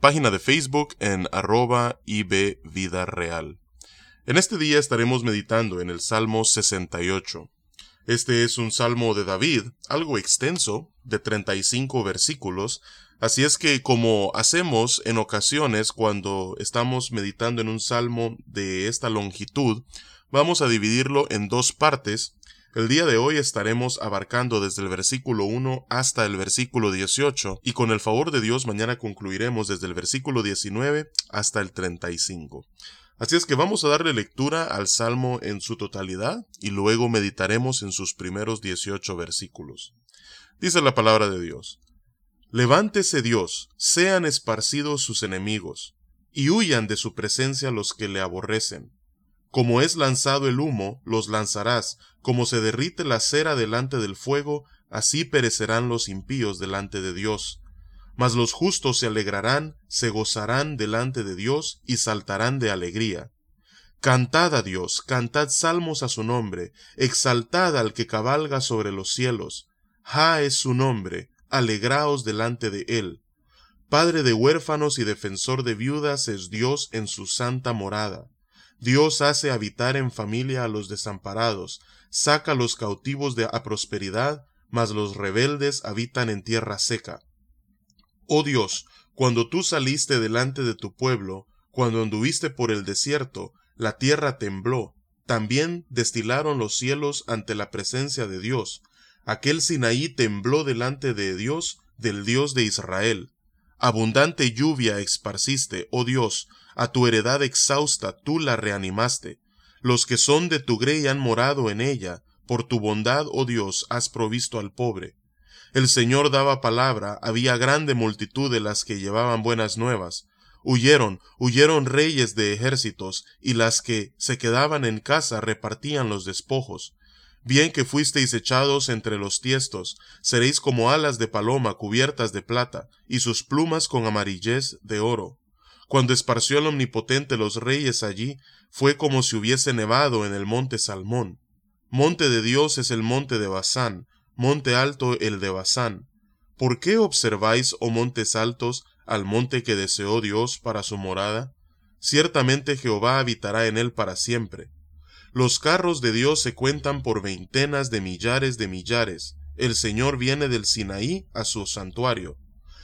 página de Facebook en arroba Vida Real. En este día estaremos meditando en el Salmo 68. Este es un salmo de David, algo extenso, de 35 versículos, así es que como hacemos en ocasiones cuando estamos meditando en un salmo de esta longitud, vamos a dividirlo en dos partes, el día de hoy estaremos abarcando desde el versículo 1 hasta el versículo 18 y con el favor de Dios mañana concluiremos desde el versículo 19 hasta el 35. Así es que vamos a darle lectura al Salmo en su totalidad y luego meditaremos en sus primeros 18 versículos. Dice la palabra de Dios. Levántese Dios, sean esparcidos sus enemigos, y huyan de su presencia los que le aborrecen. Como es lanzado el humo, los lanzarás, como se derrite la cera delante del fuego, así perecerán los impíos delante de Dios. Mas los justos se alegrarán, se gozarán delante de Dios y saltarán de alegría. Cantad a Dios, cantad salmos a su nombre, exaltad al que cabalga sobre los cielos. Ja es su nombre, alegraos delante de él. Padre de huérfanos y defensor de viudas es Dios en su santa morada. Dios hace habitar en familia a los desamparados, saca los cautivos de a prosperidad, mas los rebeldes habitan en tierra seca. Oh Dios, cuando tú saliste delante de tu pueblo, cuando anduviste por el desierto, la tierra tembló, también destilaron los cielos ante la presencia de Dios. Aquel Sinaí tembló delante de Dios, del Dios de Israel. Abundante lluvia esparciste, oh Dios, a tu heredad exhausta tú la reanimaste. Los que son de tu grey han morado en ella, por tu bondad, oh Dios, has provisto al pobre. El Señor daba palabra, había grande multitud de las que llevaban buenas nuevas. Huyeron, huyeron reyes de ejércitos, y las que se quedaban en casa repartían los despojos. Bien que fuisteis echados entre los tiestos, seréis como alas de paloma cubiertas de plata, y sus plumas con amarillez de oro. Cuando esparció el Omnipotente los reyes allí, fue como si hubiese nevado en el monte Salmón. Monte de Dios es el monte de Basán, monte alto el de Basán. ¿Por qué observáis, oh montes altos, al monte que deseó Dios para su morada? Ciertamente Jehová habitará en él para siempre. Los carros de Dios se cuentan por veintenas de millares de millares. El Señor viene del Sinaí a su santuario.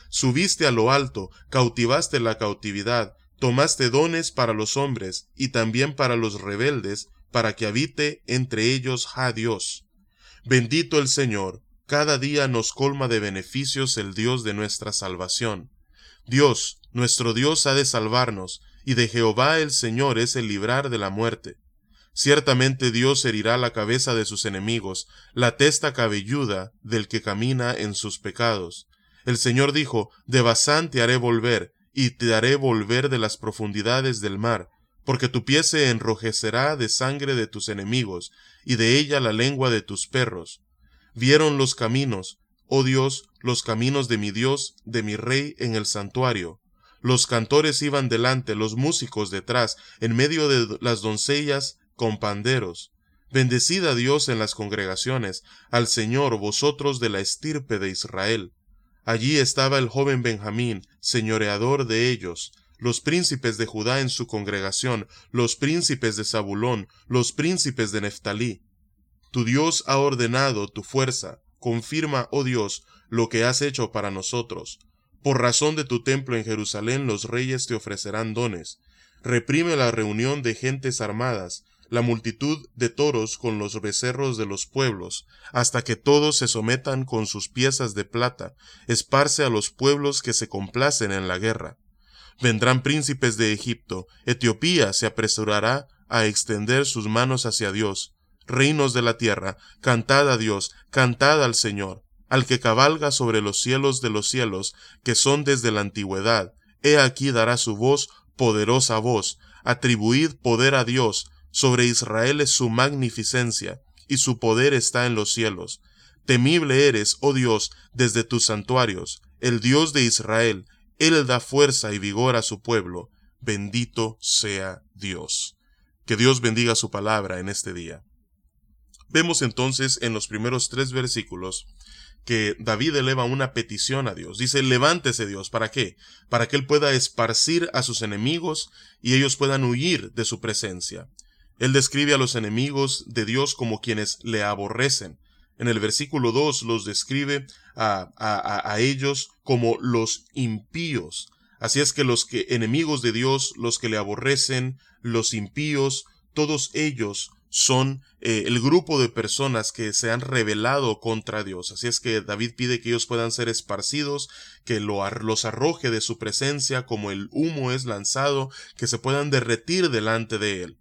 Subiste a lo alto, cautivaste la cautividad, tomaste dones para los hombres y también para los rebeldes, para que habite entre ellos ja Dios. Bendito el Señor, cada día nos colma de beneficios el Dios de nuestra salvación. Dios, nuestro Dios ha de salvarnos, y de Jehová el Señor es el librar de la muerte. Ciertamente Dios herirá la cabeza de sus enemigos, la testa cabelluda del que camina en sus pecados. El Señor dijo, De Basán te haré volver, y te haré volver de las profundidades del mar, porque tu pie se enrojecerá de sangre de tus enemigos, y de ella la lengua de tus perros. Vieron los caminos, oh Dios, los caminos de mi Dios, de mi Rey en el santuario. Los cantores iban delante, los músicos detrás, en medio de las doncellas con panderos. Bendecid a Dios en las congregaciones, al Señor vosotros de la estirpe de Israel. Allí estaba el joven Benjamín, señoreador de ellos, los príncipes de Judá en su congregación, los príncipes de Zabulón, los príncipes de Neftalí. Tu Dios ha ordenado tu fuerza, confirma, oh Dios, lo que has hecho para nosotros. Por razón de tu templo en Jerusalén los reyes te ofrecerán dones. Reprime la reunión de gentes armadas, la multitud de toros con los becerros de los pueblos, hasta que todos se sometan con sus piezas de plata, esparce a los pueblos que se complacen en la guerra. Vendrán príncipes de Egipto, Etiopía se apresurará a extender sus manos hacia Dios. Reinos de la tierra, cantad a Dios, cantad al Señor, al que cabalga sobre los cielos de los cielos, que son desde la antigüedad, He aquí dará su voz, poderosa voz, atribuid poder a Dios, sobre Israel es su magnificencia, y su poder está en los cielos. Temible eres, oh Dios, desde tus santuarios, el Dios de Israel, Él da fuerza y vigor a su pueblo. Bendito sea Dios. Que Dios bendiga su palabra en este día. Vemos entonces en los primeros tres versículos que David eleva una petición a Dios. Dice, levántese Dios, ¿para qué? Para que Él pueda esparcir a sus enemigos y ellos puedan huir de su presencia. Él describe a los enemigos de Dios como quienes le aborrecen. En el versículo 2 los describe a, ellos como los impíos. Así es que los que enemigos de Dios, los que le aborrecen, los impíos, todos ellos son eh, el grupo de personas que se han rebelado contra Dios. Así es que David pide que ellos puedan ser esparcidos, que lo, los arroje de su presencia como el humo es lanzado, que se puedan derretir delante de él.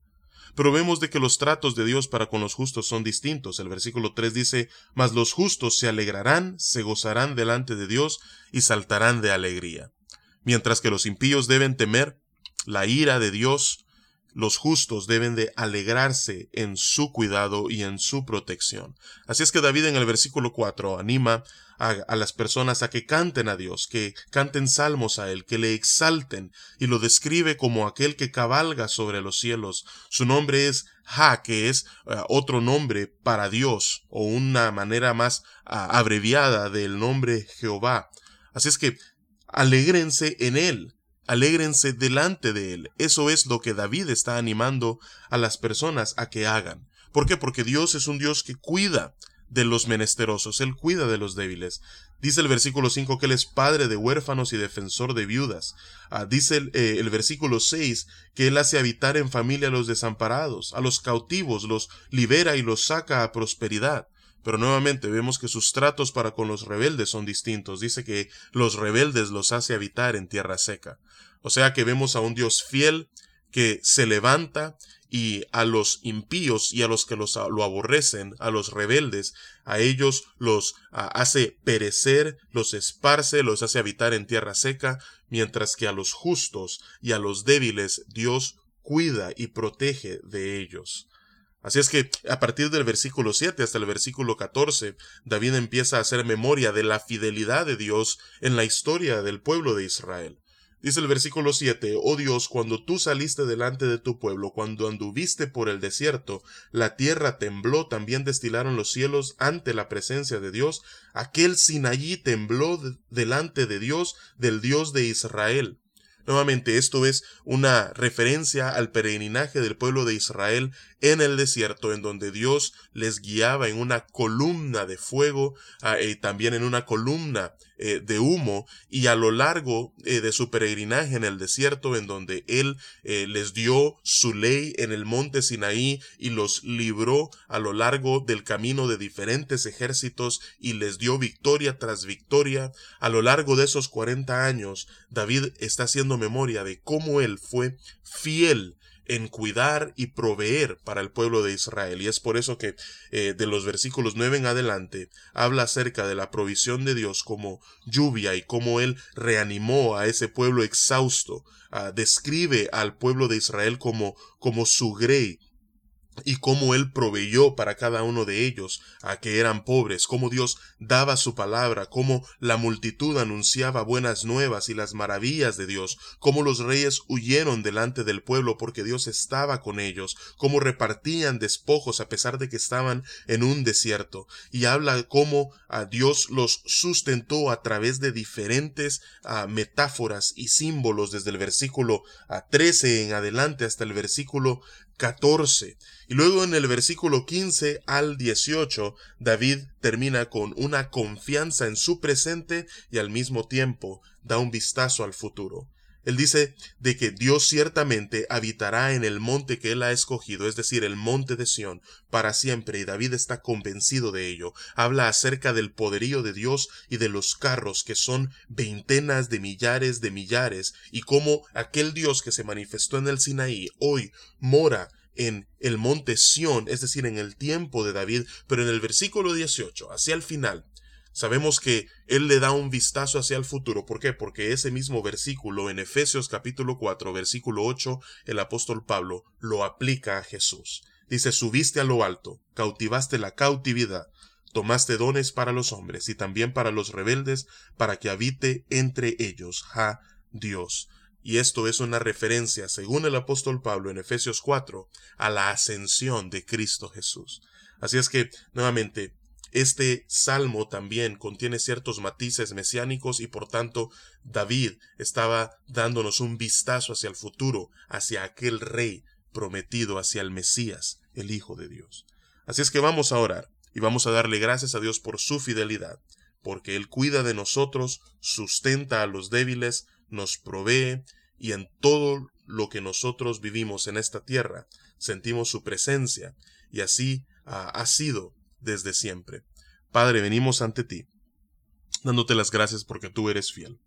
Pero de que los tratos de Dios para con los justos son distintos. El versículo 3 dice, Mas los justos se alegrarán, se gozarán delante de Dios y saltarán de alegría. Mientras que los impíos deben temer la ira de Dios, los justos deben de alegrarse en su cuidado y en su protección. Así es que David en el versículo 4 anima a, las personas a que canten a Dios, que canten salmos a Él, que le exalten, y lo describe como aquel que cabalga sobre los cielos. Su nombre es Ha, que es eh, otro nombre para Dios, o una manera más abreviada del nombre Jehová. Así es que alegrense en Él, Alégrense delante de Él. Eso es lo que David está animando a las personas a que hagan. ¿Por qué? Porque Dios es un Dios que cuida de los menesterosos, Él cuida de los débiles. Dice el versículo 5 que Él es padre de huérfanos y defensor de viudas. Ah, dice el, eh, el, versículo 6 que Él hace habitar en familia a los desamparados, a los cautivos, los libera y los saca a prosperidad. Pero nuevamente vemos que sus tratos para con los rebeldes son distintos. Dice que los rebeldes los hace habitar en tierra seca. O sea que vemos a un Dios fiel que se levanta y a los impíos y a los que los, lo aborrecen, a los rebeldes, a ellos los hace perecer, los esparce, los hace habitar en tierra seca, mientras que a los justos y a los débiles Dios cuida y protege de ellos. Así es que a partir del versículo 7 hasta el versículo 14, David empieza a hacer memoria de la fidelidad de Dios en la historia del pueblo de Israel. Dice el versículo 7, Oh Dios, cuando tú saliste delante de tu pueblo, cuando anduviste por el desierto, la tierra tembló, también destilaron los cielos ante la presencia de Dios, aquel Sinaí tembló delante de Dios, del Dios de Israel. Nuevamente, esto es una referencia al peregrinaje del pueblo de Israel en el desierto, en donde Dios les guiaba en una columna de fuego ah, y también en una columna eh, de humo, y a lo largo eh, de su peregrinaje en el desierto, en donde Él eh, les dio su ley en el monte Sinaí y los libró a lo largo del camino de diferentes ejércitos y les dio victoria tras victoria, a lo largo de esos cuarenta años, David está haciendo memoria de cómo Él fue fiel en cuidar y proveer para el pueblo de Israel. Y es por eso que eh, de los versículos 9 en adelante habla acerca de la provisión de Dios como lluvia y cómo Él reanimó a ese pueblo exhausto. Ah, describe al pueblo de Israel como, como su grey, y cómo él proveyó para cada uno de ellos a que eran pobres, cómo Dios daba su palabra, cómo la multitud anunciaba buenas nuevas y las maravillas de Dios, cómo los reyes huyeron delante del pueblo porque Dios estaba con ellos, cómo repartían despojos a pesar de que estaban en un desierto, y habla cómo a Dios los sustentó a través de diferentes ah, metáforas y símbolos desde el versículo a ah, 13 en adelante hasta el versículo 14. Y luego en el versículo 15 al 18, David termina con una confianza en su presente y al mismo tiempo da un vistazo al futuro. Él dice de que Dios ciertamente habitará en el monte que él ha escogido, es decir, el monte de Sión, para siempre, y David está convencido de ello. Habla acerca del poderío de Dios y de los carros, que son veintenas de millares de millares, y cómo aquel Dios que se manifestó en el Sinaí hoy mora en el monte Sión, es decir, en el tiempo de David, pero en el versículo 18, hacia el final, Sabemos que Él le da un vistazo hacia el futuro. ¿Por qué? Porque ese mismo versículo en Efesios capítulo 4, versículo 8, el apóstol Pablo lo aplica a Jesús. Dice, subiste a lo alto, cautivaste la cautividad, tomaste dones para los hombres y también para los rebeldes, para que habite entre ellos, ja, Dios. Y esto es una referencia, según el apóstol Pablo en Efesios 4, a la ascensión de Cristo Jesús. Así es que, nuevamente, este salmo también contiene ciertos matices mesiánicos y por tanto David estaba dándonos un vistazo hacia el futuro, hacia aquel rey prometido, hacia el Mesías, el Hijo de Dios. Así es que vamos a orar y vamos a darle gracias a Dios por su fidelidad, porque Él cuida de nosotros, sustenta a los débiles, nos provee y en todo lo que nosotros vivimos en esta tierra sentimos su presencia y así ha sido desde siempre. Padre, venimos ante ti, dándote las gracias porque tú eres fiel.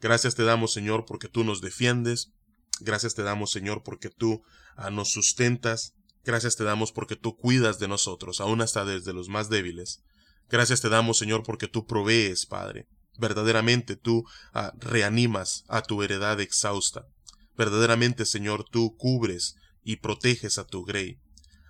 Gracias te damos, Señor, porque tú nos defiendes. Gracias te damos, Señor, porque tú ah, nos sustentas. Gracias te damos porque tú cuidas de nosotros, aún hasta desde los más débiles. Gracias te damos, Señor, porque tú provees, Padre. Verdaderamente tú ah, reanimas a tu heredad exhausta. Verdaderamente, Señor, tú cubres y proteges a tu grey.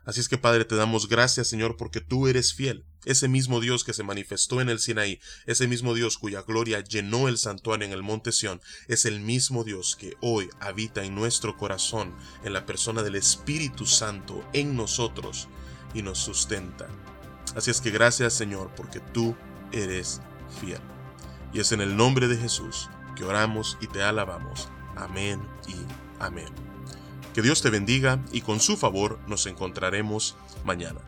Así es que Padre, te damos gracias, Señor, porque tú eres fiel. Ese mismo Dios que se manifestó en el Sinaí, ese mismo Dios cuya gloria llenó el santuario en el monte Sión, es el mismo Dios que hoy habita en nuestro corazón, en la persona del Espíritu Santo, en nosotros, y nos sustenta. Así es que gracias, Señor, porque tú eres fiel. Y es en el nombre de Jesús que oramos y te alabamos. Amén y amén. Que Dios te bendiga y con su favor nos encontraremos mañana.